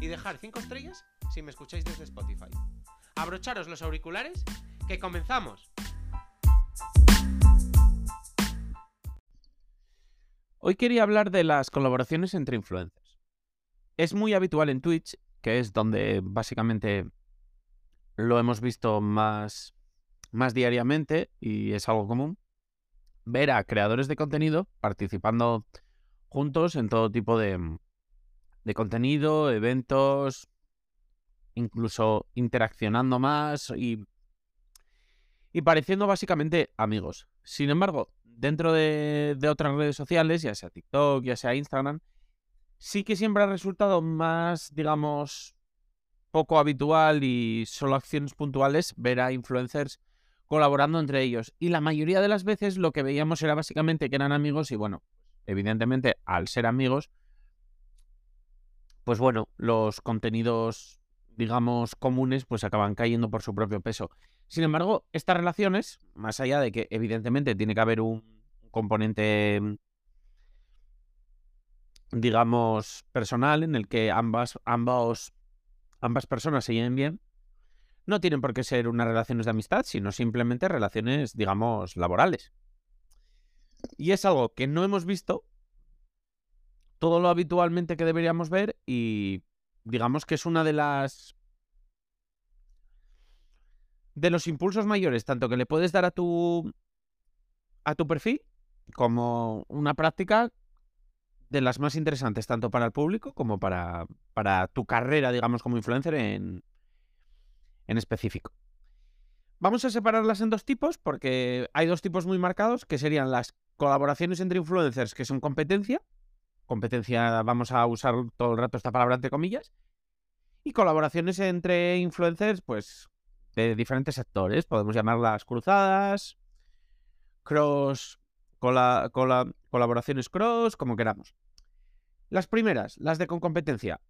y dejar 5 estrellas si me escucháis desde Spotify. Abrocharos los auriculares, que comenzamos. Hoy quería hablar de las colaboraciones entre influencers. Es muy habitual en Twitch, que es donde básicamente lo hemos visto más, más diariamente y es algo común, ver a creadores de contenido participando juntos en todo tipo de, de contenido, eventos, incluso interaccionando más y, y pareciendo básicamente amigos. Sin embargo, dentro de, de otras redes sociales, ya sea TikTok, ya sea Instagram, sí que siempre ha resultado más, digamos, poco habitual y solo acciones puntuales ver a influencers colaborando entre ellos. Y la mayoría de las veces lo que veíamos era básicamente que eran amigos y bueno, evidentemente al ser amigos, pues bueno, los contenidos, digamos, comunes pues acaban cayendo por su propio peso. Sin embargo, estas relaciones, más allá de que evidentemente tiene que haber un componente, digamos, personal en el que ambas, ambos, ambas personas se lleven bien, no tienen por qué ser unas relaciones de amistad, sino simplemente relaciones, digamos, laborales. Y es algo que no hemos visto todo lo habitualmente que deberíamos ver y digamos que es una de las de los impulsos mayores, tanto que le puedes dar a tu a tu perfil como una práctica de las más interesantes tanto para el público como para, para tu carrera, digamos, como influencer en, en específico. Vamos a separarlas en dos tipos porque hay dos tipos muy marcados que serían las colaboraciones entre influencers que son competencia. Competencia, vamos a usar todo el rato esta palabra entre comillas. Y colaboraciones entre influencers, pues, de diferentes sectores. Podemos llamarlas cruzadas, cross, colaboraciones cross, como queramos. Las primeras, las de con competencia.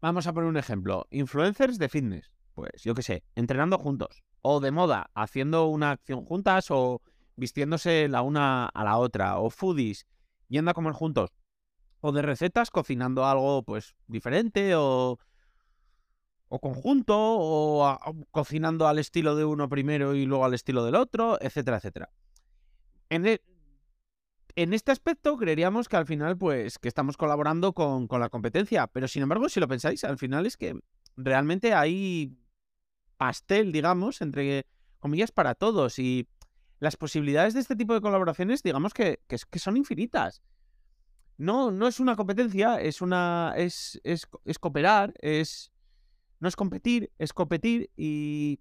Vamos a poner un ejemplo. Influencers de fitness pues yo qué sé, entrenando juntos. O de moda, haciendo una acción juntas o vistiéndose la una a la otra. O foodies, yendo a comer juntos. O de recetas, cocinando algo pues diferente o... O conjunto, o, cocinando al estilo de uno primero y luego al estilo del otro, etcétera, etcétera. En, e, en este aspecto creeríamos que al final, pues, que estamos colaborando con, con la competencia. Pero sin embargo, si lo pensáis, al final es que realmente hay pastel, digamos, entre comillas, para todos. Y las posibilidades de este tipo de colaboraciones, digamos que, que, son infinitas. No, no es una competencia, es una. es, es, cooperar, es. No es competir, es competir y.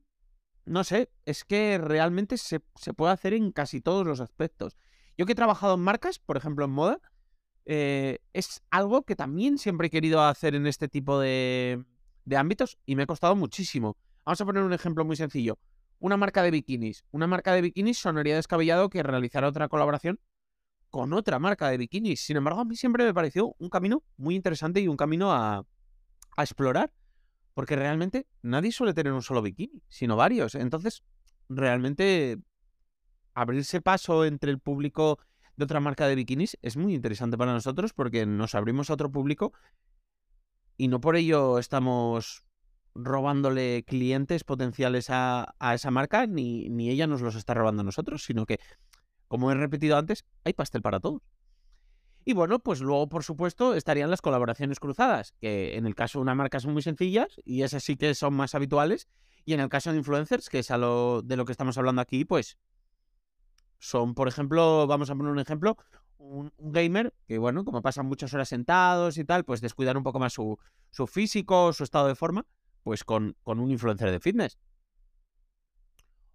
No sé, es que realmente se, se, puede hacer en casi todos los aspectos. Yo que he trabajado en marcas, por ejemplo en moda, eh, es algo que también siempre he querido hacer en este tipo de, de ámbitos y me ha costado muchísimo. Vamos a poner un ejemplo muy sencillo. Una marca de bikinis. Una marca de bikinis sonaría descabellado que realizara otra colaboración con otra marca de bikinis. Sin embargo, a mí siempre me pareció un camino muy interesante y un camino a, a explorar. Porque realmente nadie suele tener un solo bikini, sino varios. Entonces, realmente abrirse paso entre el público de otra marca de bikinis es muy interesante para nosotros porque nos abrimos a otro público y no por ello estamos robándole clientes potenciales a, esa marca, ni, ni, ella nos los está robando a nosotros, sino que, como he repetido antes, hay pastel para todos. Y bueno, pues luego, por supuesto, estarían las colaboraciones cruzadas, que en el caso de una marca son muy sencillas y esas sí que son más habituales. Y en el caso de influencers, que es a lo, de lo que estamos hablando aquí, pues son, por ejemplo, vamos a poner un ejemplo, un, gamer que, bueno, como pasan muchas horas sentados y tal, pues descuidar un poco más su, su físico, su estado de forma pues con, con un influencer de fitness.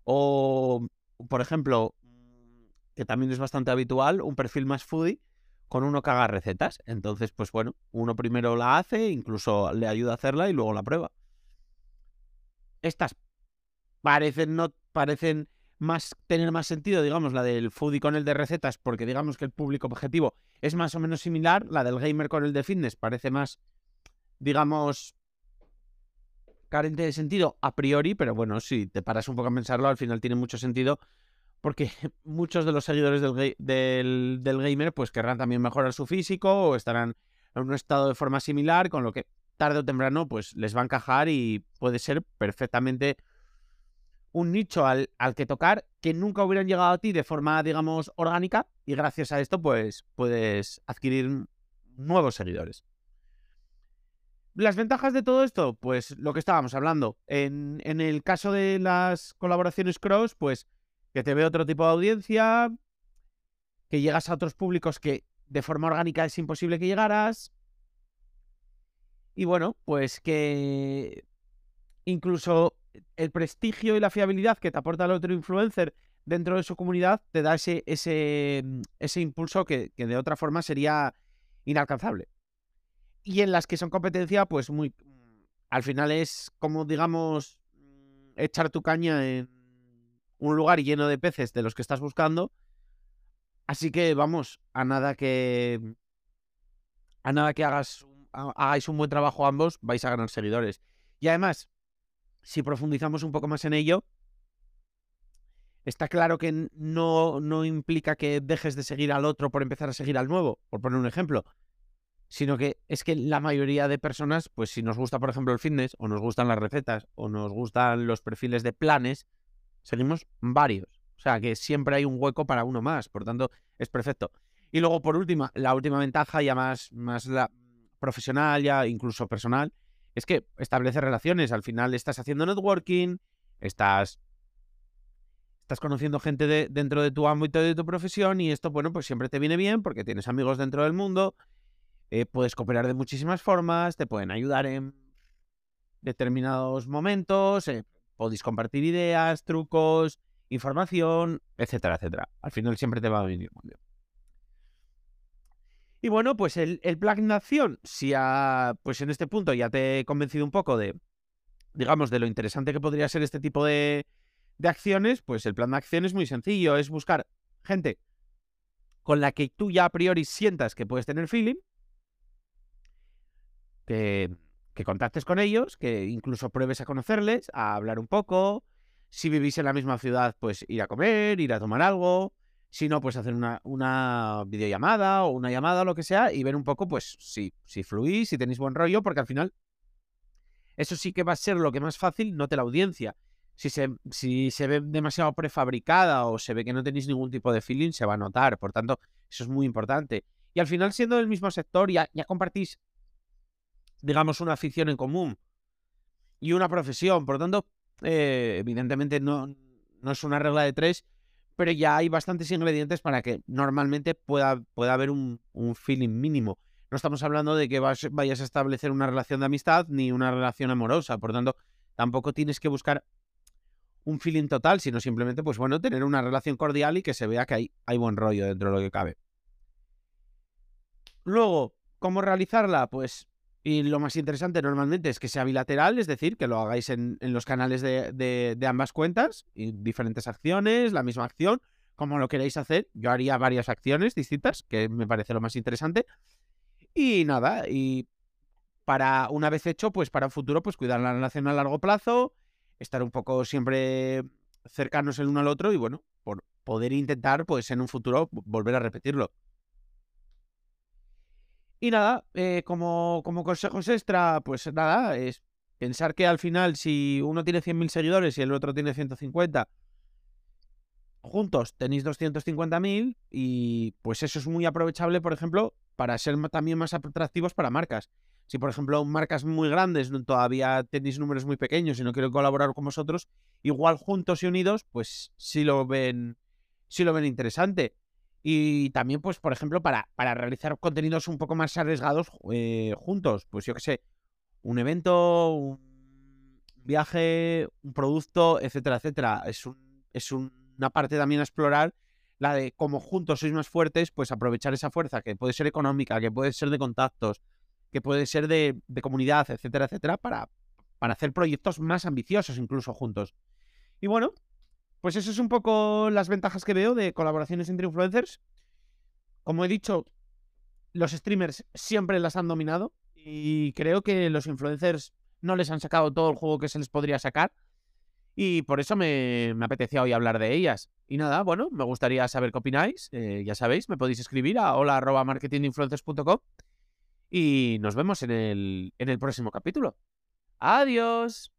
O, por ejemplo, que también es bastante habitual, un perfil más foodie con uno que haga recetas. Entonces, pues bueno, uno primero la hace, incluso le ayuda a hacerla y luego la prueba. estas parecen no parecen más tener más sentido, digamos, la del foodie con el de recetas, porque digamos que el público objetivo es más o menos similar, la del gamer con el de fitness parece más, digamos, carente de sentido a priori, pero bueno, si te paras un poco a pensarlo, al final tiene mucho sentido, porque muchos de los seguidores del, del, gamer pues querrán también mejorar su físico o estarán en un estado de forma similar, con lo que tarde o temprano pues les va a encajar y puede ser perfectamente un nicho al, al, que tocar que nunca hubieran llegado a ti de forma, digamos, orgánica y gracias a esto, pues puedes adquirir nuevos seguidores. Las ventajas de todo esto, pues lo que estábamos hablando. En, en el caso de las colaboraciones cross, pues que te ve otro tipo de audiencia, que llegas a otros públicos que de forma orgánica es imposible que llegaras. Y bueno, pues que incluso el prestigio y la fiabilidad que te aporta el otro influencer dentro de su comunidad te da ese, ese, mm, ese impulso que, que, de otra forma sería inalcanzable. Y en las que son competencia, pues muy... Al final es como, digamos, mm, echar tu caña en un lugar lleno de peces de los que estás buscando. Así que vamos, a nada que... A nada que hagas, hagáis un buen trabajo ambos, vais a ganar seguidores. Y además, si profundizamos un poco más en ello, está claro que no, no implica que dejes de seguir al otro por empezar a seguir al nuevo, por poner un ejemplo, sino que es que la mayoría de personas, pues si nos gusta, por ejemplo, el fitness, o nos gustan las recetas, o nos gustan los perfiles de planes, seguimos varios. O sea, que siempre hay un hueco para uno más, por tanto, es perfecto. Y luego, por última, la última ventaja, ya más, más la profesional, ya incluso personal, es que establece relaciones. Al final estás haciendo networking, estás, estás conociendo gente de, dentro de tu ámbito de tu profesión y esto, bueno, pues siempre te viene bien porque tienes amigos dentro del mundo, eh, puedes cooperar de muchísimas formas, te pueden ayudar en determinados momentos, eh, podéis compartir ideas, trucos, información, etcétera, etcétera. Al final siempre te va a venir muy bien. Y bueno, pues el, plan de acción, si pues en este punto ya te he convencido un poco de, digamos, de lo interesante que podría ser este tipo de, de acciones, pues el plan de acción es muy sencillo, es buscar gente con la que tú ya a priori sientas que puedes tener feeling, que, que contactes con ellos, que incluso pruebes a conocerles, a hablar un poco, si vivís en la misma ciudad, pues ir a comer, ir a tomar algo, si no, pues hacer una, una videollamada o una llamada lo que sea y ver un poco, pues, si, si fluís, si tenéis buen rollo, porque al final eso sí que va a ser lo que más fácil note la audiencia. Si se, si se ve demasiado prefabricada o se ve que no tenéis ningún tipo de feeling, se va a notar. Por tanto, eso es muy importante. Y al final, siendo del mismo sector, ya, ya compartís, digamos, una afición en común y una profesión. Por tanto, eh, evidentemente no, no es una regla de tres, pero ya hay bastantes ingredientes para que normalmente pueda, pueda haber un, feeling mínimo. No estamos hablando de que vayas a establecer una relación de amistad ni una relación amorosa, por tanto, tampoco tienes que buscar un feeling total, sino simplemente, pues bueno, tener una relación cordial y que se vea que hay, hay buen rollo dentro de lo que cabe. Luego, ¿cómo realizarla? Pues y lo más interesante normalmente es que sea bilateral, es decir, que lo hagáis en, los canales de, ambas cuentas, y diferentes acciones, la misma acción, como lo queréis hacer. Yo haría varias acciones distintas, que me parece lo más interesante. Y nada, y para una vez hecho, pues para un futuro, pues cuidar la relación a largo plazo, estar un poco siempre cercanos el uno al otro y bueno, por poder intentar, pues en un futuro volver a repetirlo. Y nada, eh, como, como consejos extra, pues nada, es pensar que al final si uno tiene 100.000 seguidores y el otro tiene 150, juntos tenéis 250.000 y pues eso es muy aprovechable, por ejemplo, para ser también más atractivos para marcas. Si, por ejemplo, marcas muy grandes todavía tenéis números muy pequeños y no quieren colaborar con vosotros, igual juntos y unidos, pues sí lo ven, sí lo ven interesante. Y también, pues, por ejemplo, para, para realizar contenidos un poco más arriesgados eh, juntos. Pues yo qué sé, un evento, un viaje, un producto, etcétera, etcétera. Es, un, es una parte también a explorar, la de cómo juntos sois más fuertes, pues aprovechar esa fuerza que puede ser económica, que puede ser de contactos, que puede ser de, de comunidad, etcétera, etcétera, para, para hacer proyectos más ambiciosos incluso juntos. Y bueno, pues eso es un poco las ventajas que veo de colaboraciones entre influencers. Como he dicho, los streamers siempre las han dominado y creo que los influencers no les han sacado todo el juego que se les podría sacar. Y por eso me, apetecía hoy hablar de ellas. Y nada, bueno, me gustaría saber qué opináis. Eh, ya sabéis, me podéis escribir a hola.marketinginfluencers.com y nos vemos en el próximo capítulo. Adiós.